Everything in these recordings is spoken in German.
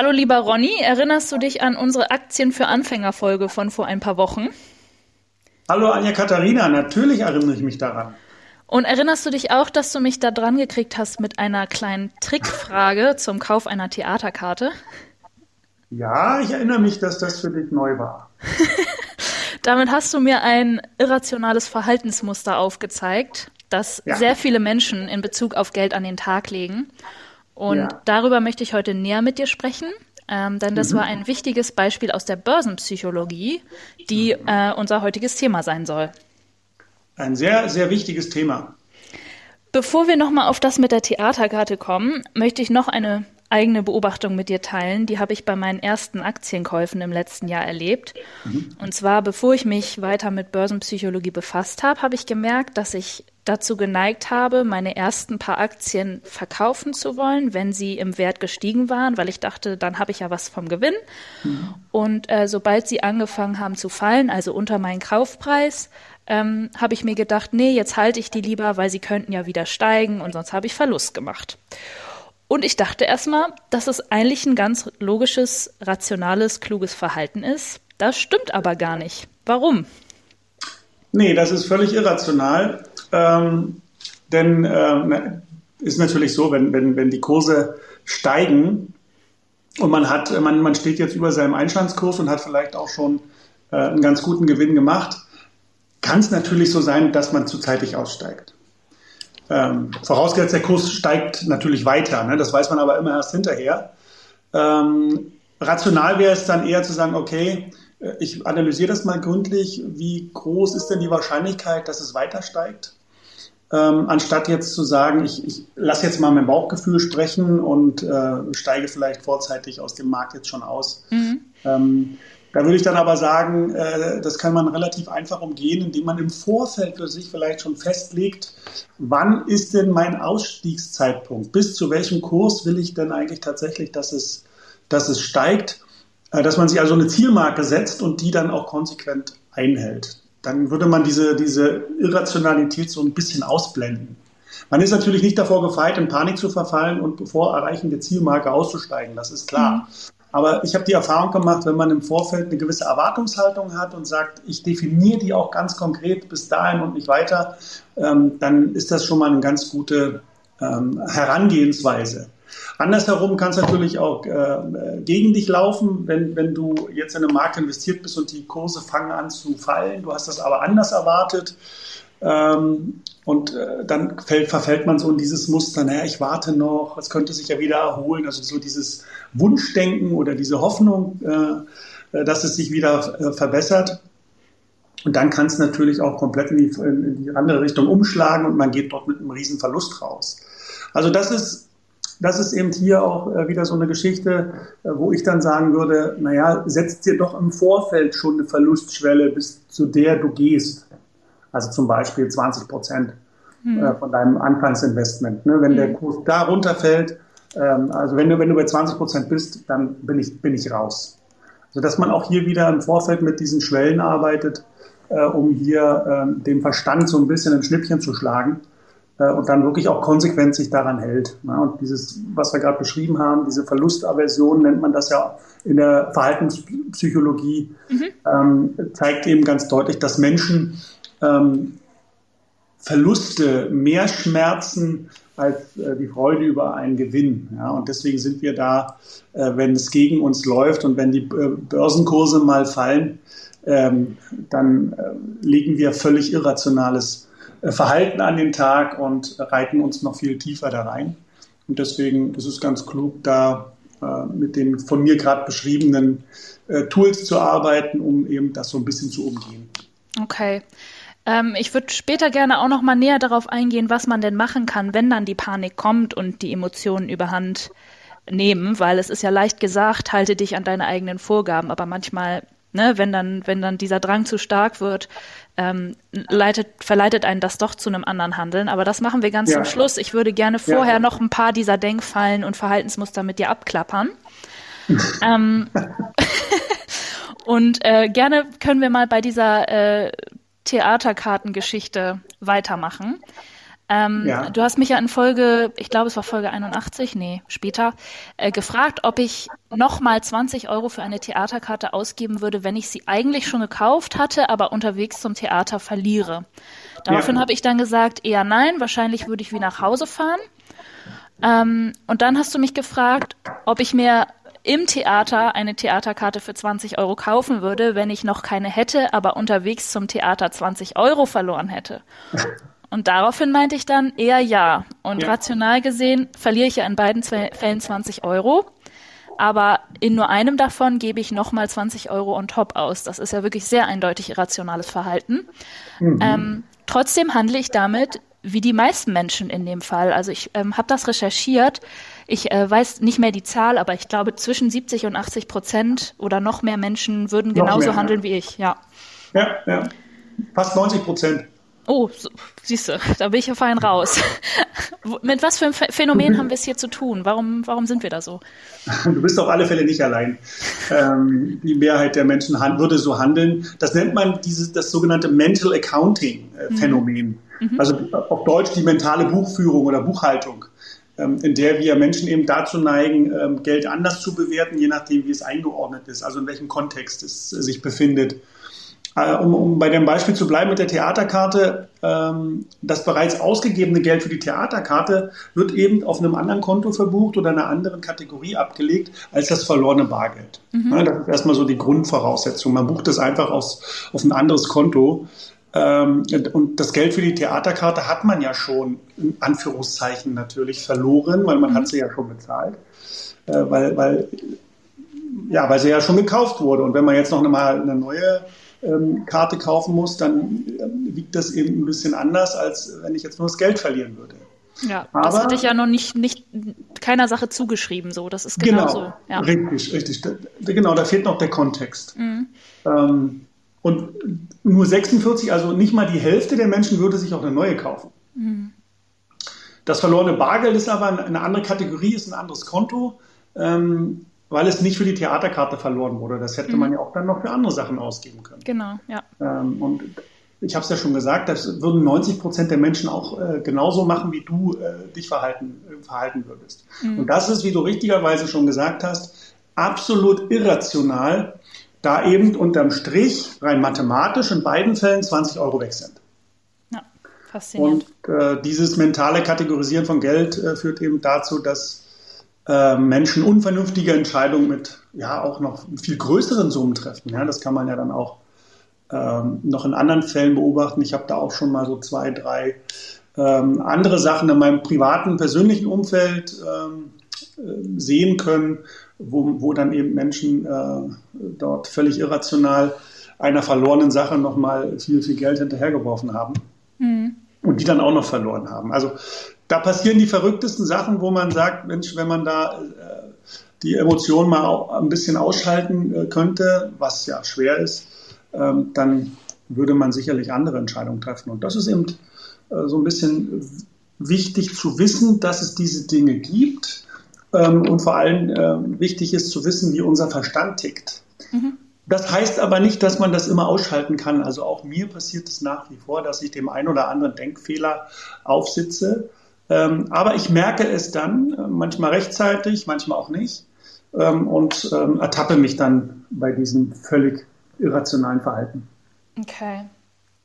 Hallo lieber Ronny, erinnerst du dich an unsere Aktien für Anfänger Folge von vor ein paar Wochen? Hallo Anja Katharina, natürlich erinnere ich mich daran. Und erinnerst du dich auch, dass du mich da dran gekriegt hast mit einer kleinen Trickfrage zum Kauf einer Theaterkarte? Ja, ich erinnere mich, dass das für dich neu war. Damit hast du mir ein irrationales Verhaltensmuster aufgezeigt, das ja. sehr viele Menschen in Bezug auf Geld an den Tag legen. Und ja. darüber möchte ich heute näher mit dir sprechen, ähm, denn das mhm. war ein wichtiges Beispiel aus der Börsenpsychologie, die äh, unser heutiges Thema sein soll. Ein sehr, sehr wichtiges Thema. Bevor wir nochmal auf das mit der Theaterkarte kommen, möchte ich noch eine eigene Beobachtung mit dir teilen. Die habe ich bei meinen ersten Aktienkäufen im letzten Jahr erlebt. Mhm. Und zwar, bevor ich mich weiter mit Börsenpsychologie befasst habe, habe ich gemerkt, dass ich dazu geneigt habe, meine ersten paar Aktien verkaufen zu wollen, wenn sie im Wert gestiegen waren, weil ich dachte, dann habe ich ja was vom Gewinn. Mhm. Und äh, sobald sie angefangen haben zu fallen, also unter meinen Kaufpreis, ähm, habe ich mir gedacht, nee, jetzt halte ich die lieber, weil sie könnten ja wieder steigen und sonst habe ich Verlust gemacht. Und ich dachte erstmal, dass es eigentlich ein ganz logisches, rationales, kluges Verhalten ist. Das stimmt aber gar nicht. Warum? Nee, das ist völlig irrational. Ähm, denn äh, ist natürlich so, wenn, wenn, wenn die Kurse steigen und man hat, man, man steht jetzt über seinem Einstandskurs und hat vielleicht auch schon äh, einen ganz guten Gewinn gemacht, kann es natürlich so sein, dass man zu zeitig aussteigt. Ähm, vorausgesetzt, der Kurs steigt natürlich weiter. Ne? Das weiß man aber immer erst hinterher. Ähm, rational wäre es dann eher zu sagen, okay, äh, ich analysiere das mal gründlich. Wie groß ist denn die Wahrscheinlichkeit, dass es weiter steigt? Ähm, anstatt jetzt zu sagen, ich, ich lasse jetzt mal mein Bauchgefühl sprechen und äh, steige vielleicht vorzeitig aus dem Markt jetzt schon aus. Mhm. Ähm, da würde ich dann aber sagen, äh, das kann man relativ einfach umgehen, indem man im Vorfeld für sich vielleicht schon festlegt, wann ist denn mein Ausstiegszeitpunkt? Bis zu welchem Kurs will ich denn eigentlich tatsächlich, dass es, dass es steigt? Äh, dass man sich also eine Zielmarke setzt und die dann auch konsequent einhält. Dann würde man diese, diese Irrationalität so ein bisschen ausblenden. Man ist natürlich nicht davor gefeit, in Panik zu verfallen und bevor Erreichen der Zielmarke auszusteigen, das ist klar. Mhm. Aber ich habe die Erfahrung gemacht, wenn man im Vorfeld eine gewisse Erwartungshaltung hat und sagt, ich definiere die auch ganz konkret bis dahin und nicht weiter, ähm, dann ist das schon mal eine ganz gute ähm, Herangehensweise. Andersherum kann es natürlich auch äh, gegen dich laufen, wenn, wenn du jetzt in einen Markt investiert bist und die Kurse fangen an zu fallen. Du hast das aber anders erwartet. Ähm, und äh, dann fällt, verfällt man so in dieses Muster, naja, ich warte noch, es könnte sich ja wieder erholen. Also so dieses Wunschdenken oder diese Hoffnung, äh, äh dass es sich wieder äh, verbessert. Und dann kann es natürlich auch komplett in die, in die, andere Richtung umschlagen und man geht dort mit einem riesen Verlust raus. Also das ist, das ist eben hier auch äh, wieder so eine Geschichte, äh, wo ich dann sagen würde, naja, setzt dir doch im Vorfeld schon eine Verlustschwelle, bis zu der du gehst. Also zum Beispiel 20 Prozent hm. äh, von deinem Anfangsinvestment. Ne? Wenn hm. der Kurs da runterfällt, ähm, also wenn du, wenn du bei 20 Prozent bist, dann bin ich, bin ich raus. Also dass man auch hier wieder im Vorfeld mit diesen Schwellen arbeitet, um hier äh, dem Verstand so ein bisschen ein Schnippchen zu schlagen und dann wirklich auch konsequent sich daran hält. Und dieses, was wir gerade beschrieben haben, diese Verlustaversion nennt man das ja in der Verhaltenspsychologie, mhm. ähm, zeigt eben ganz deutlich, dass Menschen ähm, Verluste mehr schmerzen als äh, die Freude über einen Gewinn. Ja? Und deswegen sind wir da, äh, wenn es gegen uns läuft und wenn die äh, Börsenkurse mal fallen, ähm, dann äh, legen wir völlig irrationales äh, Verhalten an den Tag und reiten uns noch viel tiefer da rein. Und deswegen ist es ganz klug, da äh, mit den von mir gerade beschriebenen Tools zu arbeiten, um eben das so ein bisschen zu umgehen. Okay. Ähm, ich würde später gerne auch noch mal näher darauf eingehen, was man denn machen kann, wenn dann die Panik kommt und die Emotionen überhand nehmen, weil es ist ja leicht gesagt, halte dich an deine eigenen Vorgaben, aber manchmal, ne, wenn dann, wenn dann dieser Drang zu stark wird, ähm, leitet, verleitet einen das doch zu einem anderen Handeln. Aber das machen wir ganz ja. zum Schluss. Ich würde gerne vorher ja. noch ein paar dieser Denkfallen und Verhaltensmuster mit dir abklappern. ähm, und äh, gerne können wir mal bei dieser äh, Theaterkartengeschichte weitermachen. Ähm, ja. Du hast mich ja in Folge, ich glaube es war Folge 81, nee, später, äh, gefragt, ob ich nochmal 20 Euro für eine Theaterkarte ausgeben würde, wenn ich sie eigentlich schon gekauft hatte, aber unterwegs zum Theater verliere. Daraufhin ja. habe ich dann gesagt, eher nein, wahrscheinlich würde ich wie nach Hause fahren. Ähm, und dann hast du mich gefragt, ob ich mir im Theater eine Theaterkarte für 20 Euro kaufen würde, wenn ich noch keine hätte, aber unterwegs zum Theater 20 Euro verloren hätte. Und daraufhin meinte ich dann eher ja. Und ja. rational gesehen verliere ich ja in beiden Fällen 20 Euro. Aber in nur einem davon gebe ich nochmal 20 Euro on top aus. Das ist ja wirklich sehr eindeutig irrationales Verhalten. Mhm. Ähm, trotzdem handle ich damit wie die meisten Menschen in dem Fall. Also ich ähm, habe das recherchiert. Ich äh, weiß nicht mehr die Zahl, aber ich glaube zwischen 70 und 80 Prozent oder noch mehr Menschen würden genauso mehr, handeln ja. wie ich. Ja. Ja, ja. Fast 90 Prozent. Oh, so, siehst du, da bin ich ja fein raus. Mit was für einem Phänomen haben wir es hier zu tun? Warum, warum sind wir da so? Du bist auf alle Fälle nicht allein. Ähm, die Mehrheit der Menschen würde so handeln. Das nennt man dieses, das sogenannte Mental Accounting-Phänomen. Mhm. mhm. Also auf Deutsch die mentale Buchführung oder Buchhaltung ähm, in der wir Menschen eben dazu neigen, ähm, Geld anders zu bewerten, je nachdem, wie es eingeordnet ist, also in welchem Kontext es sich befindet. Äh, um, um bei dem Beispiel zu bleiben mit der Theaterkarte, ähm, das bereits ausgegebene Geld für die Theaterkarte wird eben auf einem anderen Konto verbucht oder einer anderen Kategorie abgelegt als das verlorene Bargeld. Mhm. Ja, das ist erstmal so die Grundvoraussetzung. Man bucht das einfach aus, auf ein anderes Konto. Ähm, und das Geld für die Theaterkarte hat man ja schon, in Anführungszeichen natürlich, verloren, weil man mhm. hat sie ja schon bezahlt. Äh, weil, weil, ja, weil sie ja schon gekauft wurde. Und wenn man jetzt noch mal eine neue ähm, Karte kaufen muss, dann ähm, wiegt das eben ein bisschen anders, als wenn ich jetzt nur das Geld verlieren würde. Ja, Aber, das hatte ich ja noch nicht, nicht keiner Sache zugeschrieben, so. Das ist genau, genau so. Ja. Richtig, richtig. Da, genau, da fehlt noch der Kontext. Mhm. Ähm, und nur 46, also nicht mal die Hälfte der Menschen würde sich auch eine neue kaufen. Mhm. Das verlorene Bargeld ist aber eine andere Kategorie, ist ein anderes Konto. Ähm, weil es nicht für die Theaterkarte verloren wurde. Das hätte mhm. man ja auch dann noch für andere Sachen ausgeben können. Genau, ja. Ähm, und ich habe es ja schon gesagt, das würden 90 Prozent der Menschen auch äh, genauso machen, wie du äh, dich verhalten, äh, verhalten würdest. Mhm. Und das ist, wie du richtigerweise schon gesagt hast, absolut irrational, da eben unterm Strich rein mathematisch in beiden Fällen 20 Euro weg sind. Ja, faszinierend. Und äh, dieses mentale Kategorisieren von Geld äh, führt eben dazu, dass äh, Menschen unvernünftige Entscheidungen mit ja auch noch viel größeren Summen treffen. Ja, das kann man ja dann auch ähm, noch in anderen Fällen beobachten. Ich habe da auch schon mal so zwei, drei ähm, andere Sachen in meinem privaten, persönlichen Umfeld ähm, äh, sehen können, wo, wo dann eben Menschen äh, dort völlig irrational einer verlorenen Sache nochmal viel, viel Geld hinterhergeworfen haben. Mhm. Und die dann auch noch verloren haben. Also da passieren die verrücktesten Sachen, wo man sagt, Mensch, wenn man da äh, die Emotionen mal ein bisschen ausschalten äh, könnte, was ja schwer ist, ähm, dann würde man sicherlich andere Entscheidungen treffen. Und das ist eben äh, so ein bisschen wichtig zu wissen, dass es diese Dinge gibt. Ähm, und vor allem äh, wichtig ist zu wissen, wie unser Verstand tickt. Mhm. Das heißt aber nicht, dass man das immer ausschalten kann. Also auch mir passiert es nach wie vor, dass ich dem einen oder anderen Denkfehler aufsitze ähm, aber ich merke es dann, äh, manchmal rechtzeitig, manchmal auch nicht, ähm, und ähm, ertappe mich dann bei diesem völlig irrationalen Verhalten. Okay.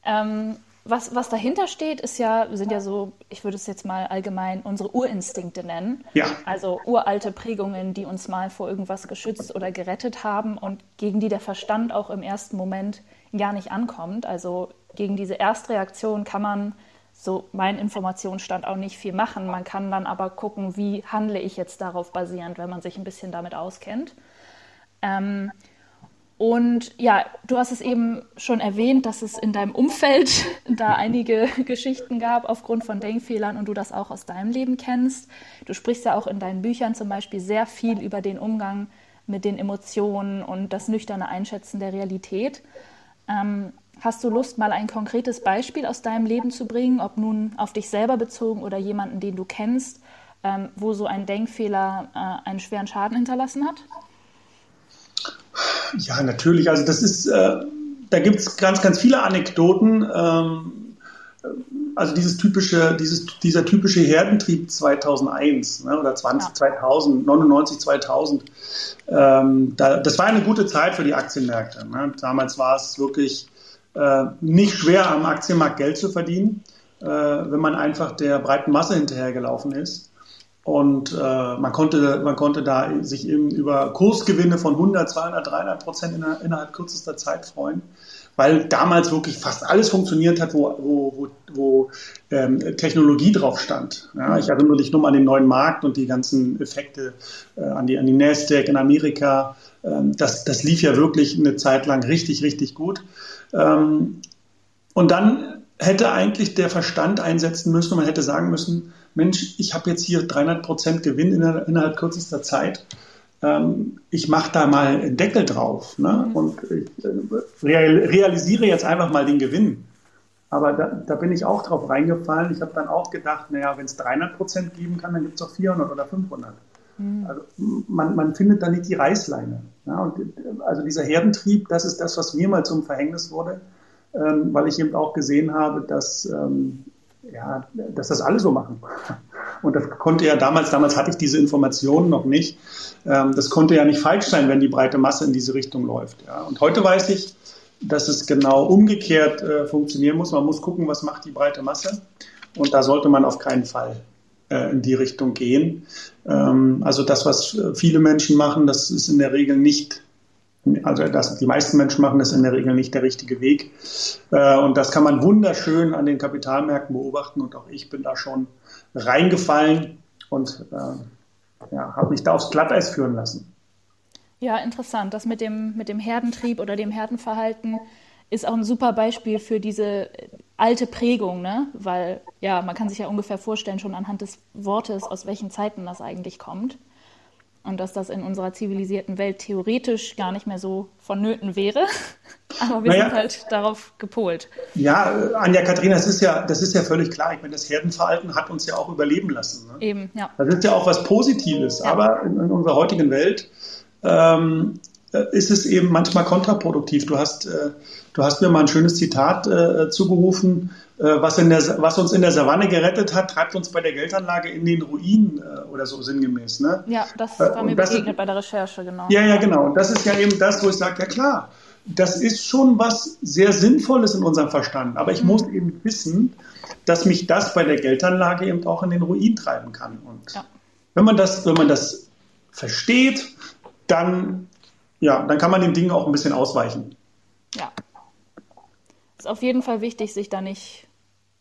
Ähm, was, was dahinter steht, ist ja, sind ja so, ich würde es jetzt mal allgemein unsere Urinstinkte nennen. Ja. Also uralte Prägungen, die uns mal vor irgendwas geschützt oder gerettet haben und gegen die der Verstand auch im ersten Moment gar nicht ankommt. Also gegen diese Erstreaktion kann man so mein Informationsstand auch nicht viel machen. Man kann dann aber gucken, wie handle ich jetzt darauf basierend, wenn man sich ein bisschen damit auskennt. Ähm, und ja, du hast es eben schon erwähnt, dass es in deinem Umfeld da einige Geschichten gab aufgrund von Denkfehlern und du das auch aus deinem Leben kennst. Du sprichst ja auch in deinen Büchern zum Beispiel sehr viel über den Umgang mit den Emotionen und das nüchterne Einschätzen der Realität. Ähm, Hast du Lust, mal ein konkretes Beispiel aus deinem Leben zu bringen, ob nun auf dich selber bezogen oder jemanden, den du kennst, ähm, wo so ein Denkfehler äh, einen schweren Schaden hinterlassen hat? Ja, natürlich. Also das ist, äh, da gibt es ganz, ganz viele Anekdoten. Ähm, also dieses typische, dieses, dieser typische Herdentrieb 2001 ne, oder 20, ja. 2000, 99, 2000. Ähm, da, das war eine gute Zeit für die Aktienmärkte. Ne? Damals war es wirklich äh, nicht schwer, am Aktienmarkt Geld zu verdienen, äh, wenn man einfach der breiten Masse hinterhergelaufen ist. Und äh, man, konnte, man konnte da sich eben über Kursgewinne von 100, 200, 300 Prozent innerhalb kürzester Zeit freuen weil damals wirklich fast alles funktioniert hat, wo, wo, wo, wo ähm, Technologie drauf stand. Ja, ich erinnere dich nur an den neuen Markt und die ganzen Effekte äh, an, die, an die Nasdaq in Amerika. Ähm, das, das lief ja wirklich eine Zeit lang richtig, richtig gut. Ähm, und dann hätte eigentlich der Verstand einsetzen müssen und man hätte sagen müssen, Mensch, ich habe jetzt hier 300 Prozent Gewinn innerhalb kürzester Zeit ähm, ich mache da mal einen Deckel drauf ne? Und ich äh, realisiere jetzt einfach mal den Gewinn. Aber da, da bin ich auch drauf reingefallen. Ich habe dann auch gedacht, naja, wenn es 300 Prozent geben kann, dann gibt es auch 400 oder 500. Mhm. Also man, man findet da nicht die Reißleine. Ja? Und, also dieser Herdentrieb, das ist das, was mir mal zum Verhängnis wurde, ähm, weil ich eben auch gesehen habe, dass, ähm, ja, dass das alle so machen. Und das konnte ja damals, damals hatte ich diese Informationen noch nicht. Ähm, das konnte ja nicht falsch sein, wenn die breite Masse in diese Richtung läuft. Ja. Und heute weiß ich, dass es genau umgekehrt äh, funktionieren muss. Man muss gucken, was macht die breite Masse. Und da sollte man auf keinen Fall äh, in die Richtung gehen. Ähm, also das, was viele Menschen machen, das ist in der Regel nicht also das, die meisten Menschen machen das in der Regel nicht der richtige Weg. Äh, und das kann man wunderschön an den Kapitalmärkten beobachten. Und auch ich bin da schon reingefallen und äh, ja, habe mich da aufs Glatteis führen lassen. Ja, interessant. Das mit dem, mit dem Herdentrieb oder dem Herdenverhalten ist auch ein super Beispiel für diese alte Prägung, ne? Weil ja, man kann sich ja ungefähr vorstellen, schon anhand des Wortes, aus welchen Zeiten das eigentlich kommt und dass das in unserer zivilisierten Welt theoretisch gar nicht mehr so vonnöten wäre. Aber wir naja, sind halt darauf gepolt. Ja, Anja Katharina, das ist ja, das ist ja völlig klar. Ich meine, das Herdenverhalten hat uns ja auch überleben lassen. Ne? Eben, ja. Das ist ja auch was Positives. Ja. Aber in, in, unserer heutigen Welt ähm, ist es eben manchmal kontraproduktiv. Du hast, äh, du hast mir mal ein schönes Zitat äh, zugerufen äh, was, in der, was uns in der Savanne gerettet hat, treibt uns bei der Geldanlage in den Ruin äh, oder so sinngemäß. Ne? Ja, das äh, war mir das begegnet ist, bei der Recherche, genau. Ja, ja, genau. Und das ist ja eben das, wo ich sage, ja klar, das ist schon was sehr Sinnvolles in unserem Verstand. Aber ich mhm. muss eben wissen, dass mich das bei der Geldanlage eben auch in den Ruin treiben kann. Und ja. wenn man das, wenn man das versteht, dann, ja, dann kann man den Dingen auch ein bisschen ausweichen. Ja. Ist auf jeden Fall wichtig, sich da nicht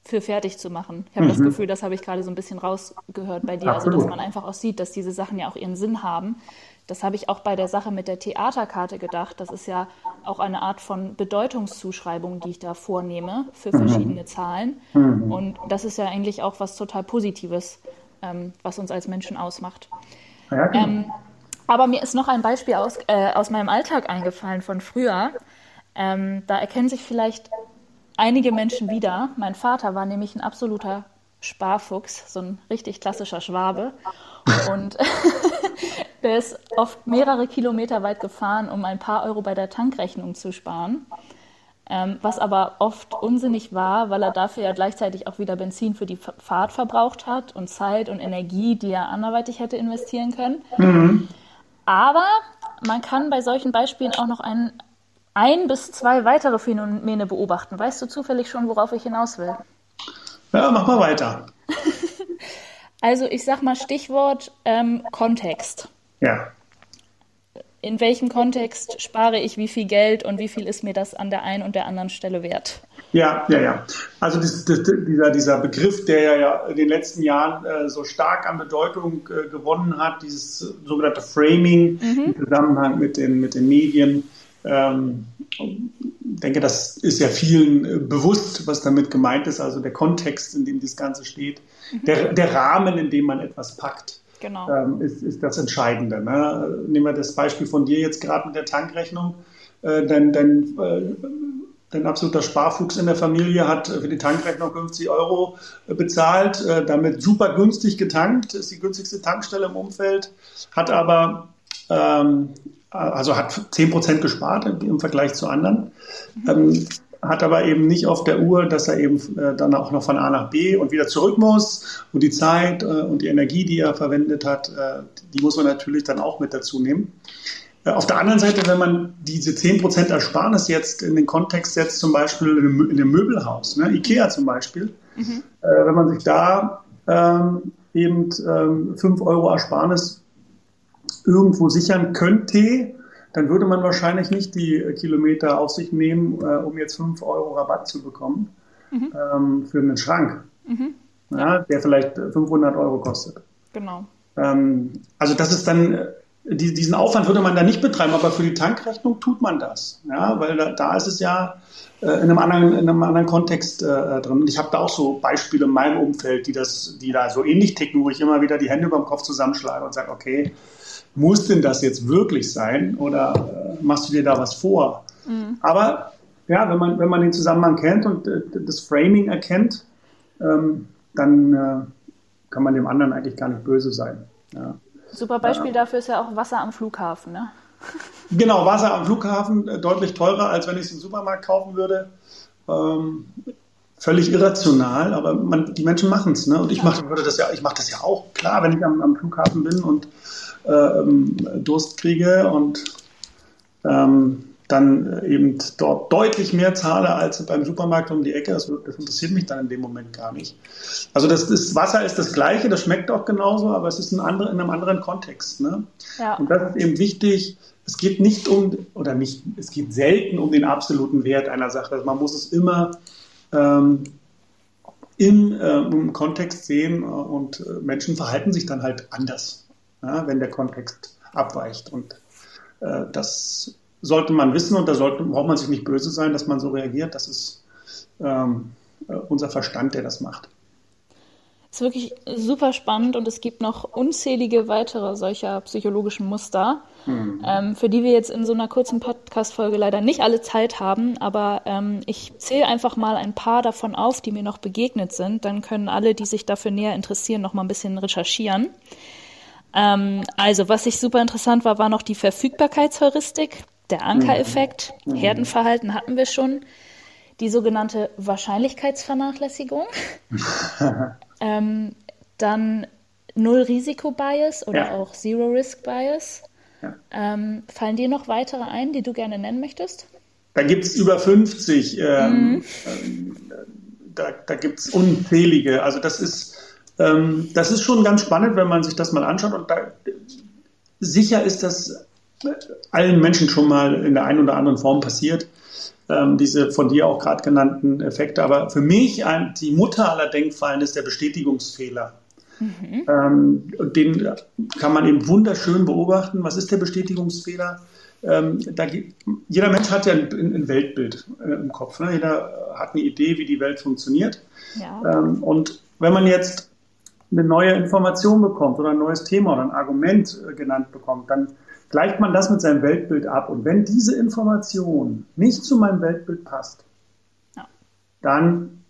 für fertig zu machen. Ich habe mhm. das Gefühl, das habe ich gerade so ein bisschen rausgehört bei dir, Absolut. also dass man einfach auch sieht, dass diese Sachen ja auch ihren Sinn haben. Das habe ich auch bei der Sache mit der Theaterkarte gedacht. Das ist ja auch eine Art von Bedeutungszuschreibung, die ich da vornehme für mhm. verschiedene mhm. Zahlen. Mhm. Und das ist ja eigentlich auch was total Positives, ähm, was uns als Menschen ausmacht. Ja, genau. ähm, aber mir ist noch ein Beispiel aus, äh, aus meinem Alltag eingefallen von früher. Ähm, da erkennen sich vielleicht einige Menschen wieder. Mein Vater war nämlich ein absoluter Sparfuchs, so ein richtig klassischer Schwabe. Und der ist oft mehrere Kilometer weit gefahren, um ein paar Euro bei der Tankrechnung zu sparen. Ähm, was aber oft unsinnig war, weil er dafür ja gleichzeitig auch wieder Benzin für die Fahrt verbraucht hat und Zeit und Energie, die er anderweitig hätte investieren können. Mhm. Aber man kann bei solchen Beispielen auch noch einen ein bis zwei weitere Phänomene beobachten. Weißt du zufällig schon, worauf ich hinaus will? Ja, mach mal weiter. also ich sag mal Stichwort ähm, Kontext. Ja. In welchem Kontext spare ich wie viel Geld und wie viel ist mir das an der einen und der anderen Stelle wert? Ja, ja, ja. Also das, das, dieser, dieser Begriff, der ja in den letzten Jahren äh, so stark an Bedeutung äh, gewonnen hat, dieses sogenannte Framing mhm. im Zusammenhang mit den, mit den Medien, ähm, denke, das ist ja vielen äh, bewusst, was damit gemeint ist, also der Kontext, in dem das Ganze steht, mhm. der, der Rahmen, in dem man etwas packt. Genau. Ähm, ist, ist das Entscheidende. Ne? Nehmen wir das Beispiel von dir jetzt gerade mit der Tankrechnung. Äh, dein, dein, äh, dein absoluter Sparfuchs in der Familie hat für die Tankrechnung 50 Euro äh, bezahlt, äh, damit super günstig getankt, ist die günstigste Tankstelle im Umfeld, hat aber ähm, also hat 10 Prozent gespart im Vergleich zu anderen. Ähm, hat aber eben nicht auf der Uhr, dass er eben äh, dann auch noch von A nach B und wieder zurück muss. Und die Zeit äh, und die Energie, die er verwendet hat, äh, die muss man natürlich dann auch mit dazu nehmen. Äh, auf der anderen Seite, wenn man diese 10% Ersparnis jetzt in den Kontext setzt, zum Beispiel in einem Möbelhaus, ne, Ikea zum Beispiel, mhm. Äh, wenn man sich da ähm, eben ähm, 5 Euro Ersparnis irgendwo sichern könnte, dann würde man wahrscheinlich nicht die Kilometer auf sich nehmen, äh, um jetzt 5 Euro Rabatt zu bekommen mhm. ähm, für einen Schrank, mhm. ja, der vielleicht 500 Euro kostet. Genau. Ähm, also das ist dann, äh, die, diesen Aufwand würde man da nicht betreiben, aber für die Tankrechnung tut man das. Ja, weil da, da ist es ja äh, in, einem anderen, in einem anderen Kontext äh, drin. Und ich habe da auch so Beispiele in meinem Umfeld, die das, die da so ähnlich ticken, wo ich immer wieder die Hände über dem Kopf zusammenschlage und sage, okay, muss denn das jetzt wirklich sein oder äh, machst du dir da was vor? Mhm. Aber ja, wenn man, wenn man den Zusammenhang kennt und äh, das Framing erkennt, ähm, dann äh, kann man dem anderen eigentlich gar nicht böse sein. Ja. Super Beispiel dafür ist ja auch Wasser am Flughafen, ne? Genau, Wasser am Flughafen äh, deutlich teurer, als wenn ich es im Supermarkt kaufen würde. Ähm, völlig irrational, aber man, die Menschen machen es. Ne? Und ich mache das ja, ich mache das ja auch. Klar, wenn ich am, am Flughafen bin und Durst kriege und ähm, dann eben dort deutlich mehr zahle als beim Supermarkt um die Ecke. Das, das, interessiert mich dann in dem Moment gar nicht. Also das, das, Wasser ist das gleiche, das schmeckt auch genauso, aber es ist ein andere, in einem anderen Kontext. Ne? Ja. Und das ist eben wichtig. Es geht nicht um, oder nicht, es geht selten um den absoluten Wert einer Sache. Also man muss es immer ähm, im, äh, im Kontext sehen und äh, Menschen verhalten sich dann halt anders ja, wenn der Kontext abweicht. Und äh, das sollte man wissen und da sollte, braucht man sich nicht böse sein, dass man so reagiert. Das ist ähm, äh, unser Verstand, der das macht. Das ist wirklich super spannend und es gibt noch unzählige weitere solcher psychologischen Muster, mhm. ähm, für die wir jetzt in so einer kurzen Podcast-Folge leider nicht alle Zeit haben. Aber ähm, ich zähle einfach mal ein paar davon auf, die mir noch begegnet sind. Dann können alle, die sich dafür näher interessieren, noch mal ein bisschen recherchieren. Ähm, also, was ich super interessant war, war noch die Verfügbarkeitsheuristik, der Ankereffekt, mhm. Herdenverhalten hatten wir schon, die sogenannte Wahrscheinlichkeitsvernachlässigung, ähm, dann Null-Risiko-Bias oder ja. auch Zero-Risk-Bias. Ja. Ähm, fallen dir noch weitere ein, die du gerne nennen möchtest? Da gibt es über 50. Ähm, mhm. Ähm, da da gibt es unzählige. Also das ist ähm, das ist schon ganz spannend, wenn man sich das mal anschaut. Und da, sicher ist das allen Menschen schon mal in der einen oder anderen Form passiert. Ähm, diese von dir auch gerade genannten Effekte. Aber für mich ein, die Mutter aller Denkfallen ist der Bestätigungsfehler. Mhm. Ähm, den kann man eben wunderschön beobachten. Was ist der Bestätigungsfehler? Ähm, da, jeder Mensch hat ja ein, ein Weltbild äh, im Kopf. Ne? Jeder hat eine Idee, wie die Welt funktioniert. Ja. Ähm, und wenn man jetzt eine neue Information bekommt oder ein neues Thema oder ein Argument äh, genannt bekommt, dann gleicht man das mit seinem Weltbild ab. Und wenn diese Information nicht zu meinem Weltbild passt, ja. dann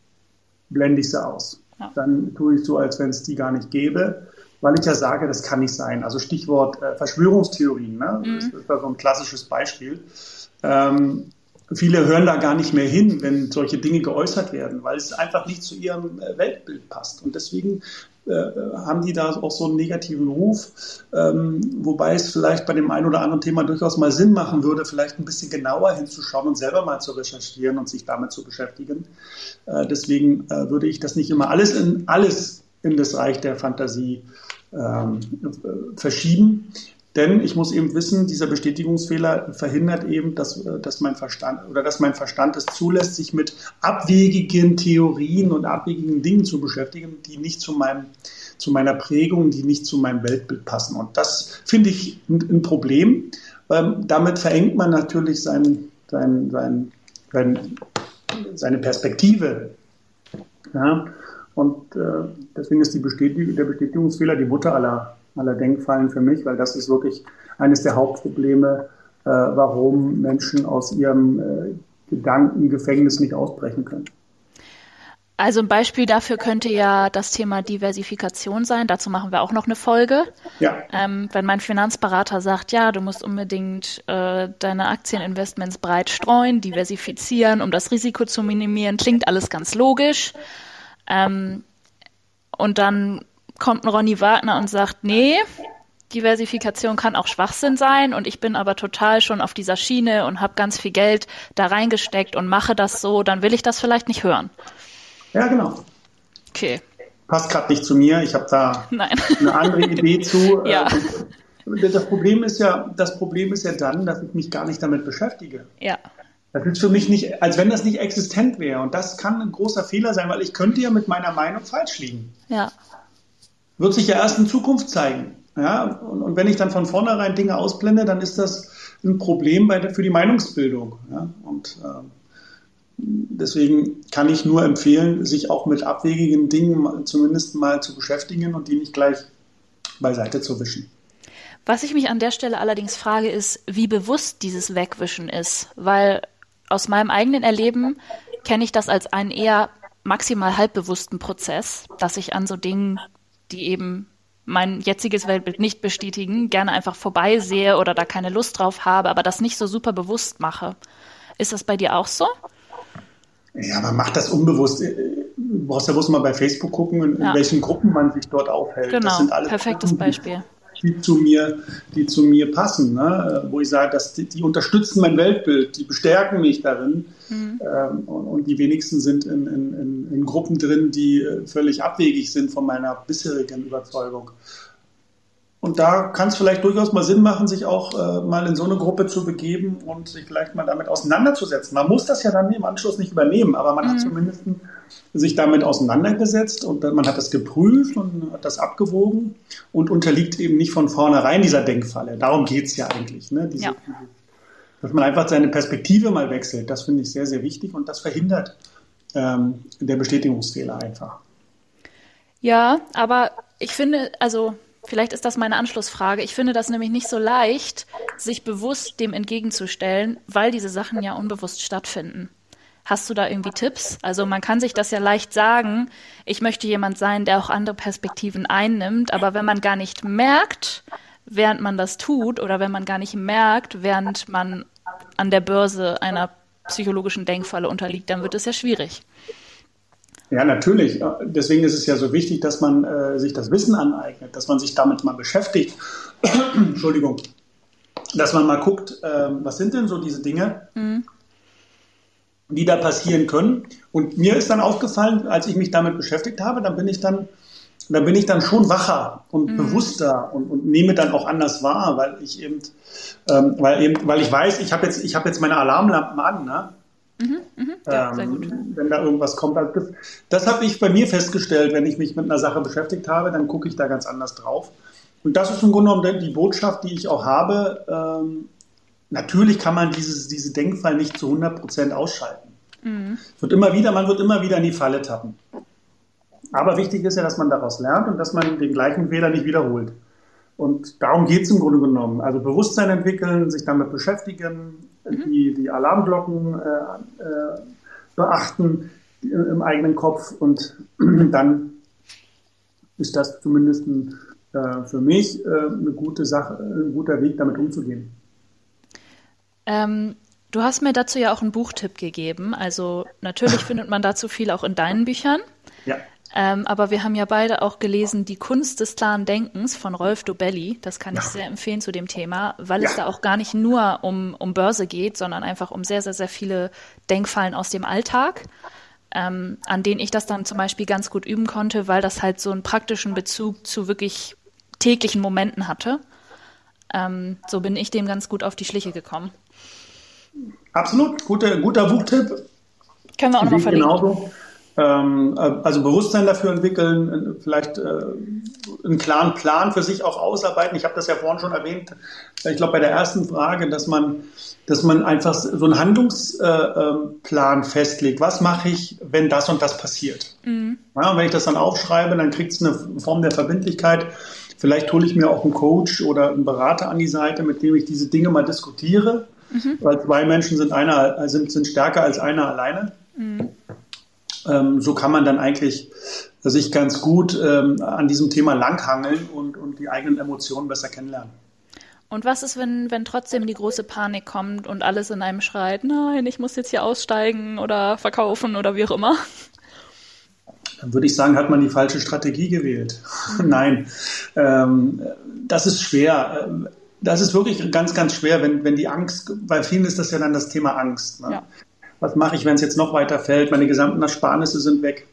blende ich sie aus. Ja. Dann tue ich so, als wenn es die gar nicht gäbe, weil ich ja sage, das kann nicht sein. Also Stichwort äh, Verschwörungstheorien, ne? Mhm. das ist so ein klassisches Beispiel. Ähm, viele hören da gar nicht mehr hin, wenn solche Dinge geäußert werden, weil es einfach nicht zu ihrem äh, Weltbild passt. Und deswegen haben die da auch so einen negativen Ruf, ähm, wobei es vielleicht bei dem einen oder anderen Thema durchaus mal Sinn machen würde, vielleicht ein bisschen genauer hinzuschauen und selber mal zu recherchieren und sich damit zu beschäftigen. Äh, deswegen äh, würde ich das nicht immer alles in alles in das Reich der Fantasie ähm, verschieben. Denn ich muss eben wissen, dieser Bestätigungsfehler verhindert eben, dass, äh, dass mein Verstand oder dass mein Verstand es zulässt, sich mit abwegigen Theorien und abwegigen Dingen zu beschäftigen, die nicht zu meinem zu meiner Prägung, die nicht zu meinem Weltbild passen. Und das finde ich ein, Problem. Ähm, damit verengt man natürlich sein, sein, sein, sein, seine Perspektive. Ja? Und äh, deswegen ist die Bestätigung, der Bestätigungsfehler die Mutter aller aller Denkfallen für mich, weil das ist wirklich eines der Hauptprobleme, äh, warum Menschen aus ihrem äh, Gedankengefängnis nicht ausbrechen können. Also ein Beispiel dafür könnte ja das Thema Diversifikation sein. Dazu machen wir auch noch eine Folge. Ja. Ähm, wenn mein Finanzberater sagt, ja, du musst unbedingt äh, deine Aktieninvestments breit streuen, diversifizieren, um das Risiko zu minimieren, klingt alles ganz logisch. Ähm, und dann kommt ein Ronny Wagner und sagt, nee, Diversifikation kann auch Schwachsinn sein und ich bin aber total schon auf dieser Schiene und habe ganz viel Geld da reingesteckt und mache das so, dann will ich das vielleicht nicht hören. Ja, genau. Okay. Passt gerade nicht zu mir. Ich habe da Nein. eine andere Idee zu. ja. Äh, das Problem ist ja, das Problem ist ja dann, dass ich mich gar nicht damit beschäftige. Ja. Das ist für mich nicht, als wenn das nicht existent wäre. Und das kann ein großer Fehler sein, weil ich könnte ja mit meiner Meinung falsch liegen. Ja. Wird sich ja erst in Zukunft zeigen. Ja, und, und wenn ich dann von vornherein Dinge ausblende, dann ist das ein Problem bei der, für die Meinungsbildung. Ja, und äh, Deswegen kann ich nur empfehlen, sich auch mit abwegigen Dingen zumindest mal zu beschäftigen und die nicht gleich beiseite zu wischen. Was ich mich an der Stelle allerdings frage, ist, wie bewusst dieses Wegwischen ist, weil aus meinem eigenen Erleben kenne ich das als einen eher maximal halbbewussten Prozess, dass ich an so Dingen, die eben mein jetziges Weltbild nicht bestätigen, gerne einfach vorbeisehe oder da keine Lust drauf habe, aber das nicht so super bewusst mache. Ist das bei dir auch so? Ja, man macht das unbewusst. Du brauchst ja bloß mal bei Facebook gucken, in, ja. welchen Gruppen man sich dort aufhält. Genau, das sind alles perfektes Gruppen, Beispiel. Die zu mir, die zu mir passen, ne? wo ich sage, dass die, die, unterstützen mein Weltbild, die bestärken mich darin. Mhm. Ähm, und, und, die wenigsten sind in, in, in, Gruppen drin, die äh, völlig abwegig sind von meiner bisherigen Überzeugung. Und da kann es vielleicht durchaus mal Sinn machen, sich auch äh, mal in so eine Gruppe zu begeben und sich vielleicht mal damit auseinanderzusetzen. Man muss das ja dann im Anschluss nicht übernehmen, aber man mhm. hat zumindest sich damit auseinandergesetzt und man hat das geprüft und hat das abgewogen und unterliegt eben nicht von vornherein dieser Denkfalle. Darum geht es ja eigentlich. Ne? Diese, ja. dass man einfach seine Perspektive mal wechselt, das finde ich sehr, sehr wichtig und das verhindert ähm, der Bestätigungsfehler einfach. Ja, aber ich finde, also Vielleicht ist das meine Anschlussfrage. Ich finde das nämlich nicht so leicht, sich bewusst dem entgegenzustellen, weil diese Sachen ja unbewusst stattfinden. Hast du da irgendwie Tipps? Also man kann sich das ja leicht sagen, ich möchte jemand sein, der auch andere Perspektiven einnimmt, aber wenn man gar nicht merkt, während man das tut, oder wenn man gar nicht merkt, während man an der Börse einer psychologischen Denkfalle unterliegt, dann wird es ja schwierig. Ja, natürlich. Deswegen ist es ja so wichtig, dass man äh, sich das Wissen aneignet, dass man sich damit mal beschäftigt. Entschuldigung. Dass man mal guckt, äh, was sind denn so diese Dinge, mhm. Die da passieren können. Und mir ist dann aufgefallen, als ich mich damit beschäftigt habe, dann bin ich dann, dann bin ich dann schon wacher und mhm. bewusster und, und, nehme dann auch anders wahr, weil ich eben, ähm, weil eben, weil ich weiß, ich habe jetzt, ich habe jetzt meine Alarmlampen an, ne? Mhm, mh. ja, ähm, wenn da irgendwas kommt. Das, das habe ich bei mir festgestellt, wenn ich mich mit einer Sache beschäftigt habe, dann gucke ich da ganz anders drauf. Und das ist im Grunde genommen die Botschaft, die ich auch habe. Ähm, natürlich kann man dieses, diese Denkfall nicht zu 100 Prozent ausschalten. Mhm. Wird immer wieder, man wird immer wieder in die Falle tappen. Aber wichtig ist ja, dass man daraus lernt und dass man den gleichen Fehler nicht wiederholt. Und darum geht es im Grunde genommen. Also Bewusstsein entwickeln, sich damit beschäftigen, mhm. die, die Alarmglocken äh, äh, beachten im eigenen Kopf und dann ist das zumindest ein, äh, für mich äh, eine gute Sache, ein guter Weg, damit umzugehen. Ähm, du hast mir dazu ja auch einen Buchtipp gegeben. Also natürlich findet man dazu viel auch in deinen Büchern. Ja. Ähm, aber wir haben ja beide auch gelesen Die Kunst des klaren Denkens von Rolf Dobelli. Das kann ja. ich sehr empfehlen zu dem Thema, weil ja. es da auch gar nicht nur um, um Börse geht, sondern einfach um sehr, sehr, sehr viele Denkfallen aus dem Alltag. Ähm, an denen ich das dann zum Beispiel ganz gut üben konnte, weil das halt so einen praktischen Bezug zu wirklich täglichen Momenten hatte. Ähm, so bin ich dem ganz gut auf die Schliche gekommen. Absolut, guter, guter Buchtipp. Können wir auch nochmal verlinken. Genauso. Ähm, äh, also Bewusstsein dafür entwickeln, vielleicht äh, einen klaren Plan für sich auch ausarbeiten. Ich habe das ja vorhin schon erwähnt, ich glaube bei der ersten Frage, dass man, dass man einfach so einen Handlungsplan äh, festlegt. Was mache ich, wenn das und das passiert? Mhm. Ja, und wenn ich das dann aufschreibe, dann kriegt es eine Form der Verbindlichkeit. Vielleicht hole ich mir auch einen Coach oder einen Berater an die Seite, mit dem ich diese Dinge mal diskutiere. Mhm. Weil zwei Menschen sind, einer, sind, sind stärker als einer alleine. Mhm. ähm, so kann man dann eigentlich sich ganz gut ähm, an diesem Thema langhangeln und, und die eigenen Emotionen besser kennenlernen. Und was ist, wenn, wenn trotzdem die große Panik kommt und alles in einem schreit, nein, ich muss jetzt hier aussteigen oder verkaufen oder wie auch immer? Dann würde ich sagen, hat man die falsche Strategie gewählt. nein, ähm, das ist schwer. Das ist wirklich ganz, ganz schwer, wenn, wenn die Angst, bei vielen ist das ja dann das Thema Angst. Ne? Ja. Was mache ich, wenn es jetzt noch weiter fällt? Meine gesamten Ersparnisse sind weg.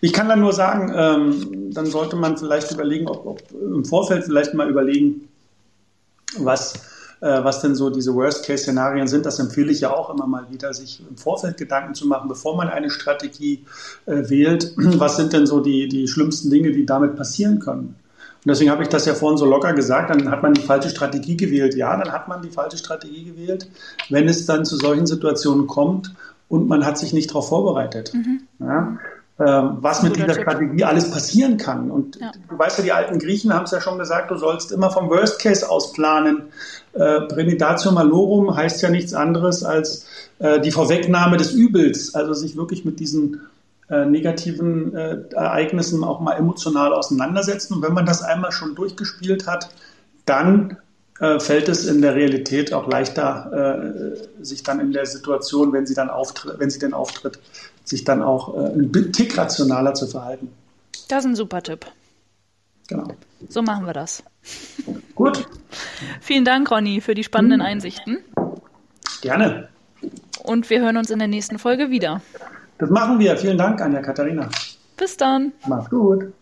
Ich kann dann nur sagen, ähm, dann sollte man vielleicht überlegen, ob, ob, im Vorfeld vielleicht mal überlegen, was, äh, was denn so diese Worst-Case-Szenarien sind. Das empfehle ich ja auch immer mal wieder, sich im Vorfeld Gedanken zu machen, bevor man eine Strategie äh, wählt. Was sind denn so die, die schlimmsten Dinge, die damit passieren können? Und deswegen habe ich das ja vorhin so locker gesagt, dann hat man die falsche Strategie gewählt. Ja, dann hat man die falsche Strategie gewählt, wenn es dann zu solchen Situationen kommt und man hat sich nicht darauf vorbereitet. Mhm. Ja? Ähm, was mit dieser Strategie alles passieren kann. Und ja. du weißt ja, die alten Griechen haben es ja schon gesagt, du sollst immer vom Worst Case aus planen. Äh, Premeditatio malorum heißt ja nichts anderes als äh, die Vorwegnahme des Übels, also sich wirklich mit diesen äh, negativen äh, Ereignissen auch mal emotional auseinandersetzen. Und wenn man das einmal schon durchgespielt hat, dann äh, fällt es in der Realität auch leichter, äh, sich dann in der Situation, wenn sie dann auftritt, wenn sie denn auftritt, sich dann auch äh, ein Tick rationaler zu verhalten. Das ist ein super Tipp. Genau. So machen wir das. Gut. Vielen Dank, Ronny, für die spannenden hm. Einsichten. Gerne. Und wir hören uns in der nächsten Folge wieder. Das machen wir. Vielen Dank, Anja Katharina. Bis dann. Mach's gut.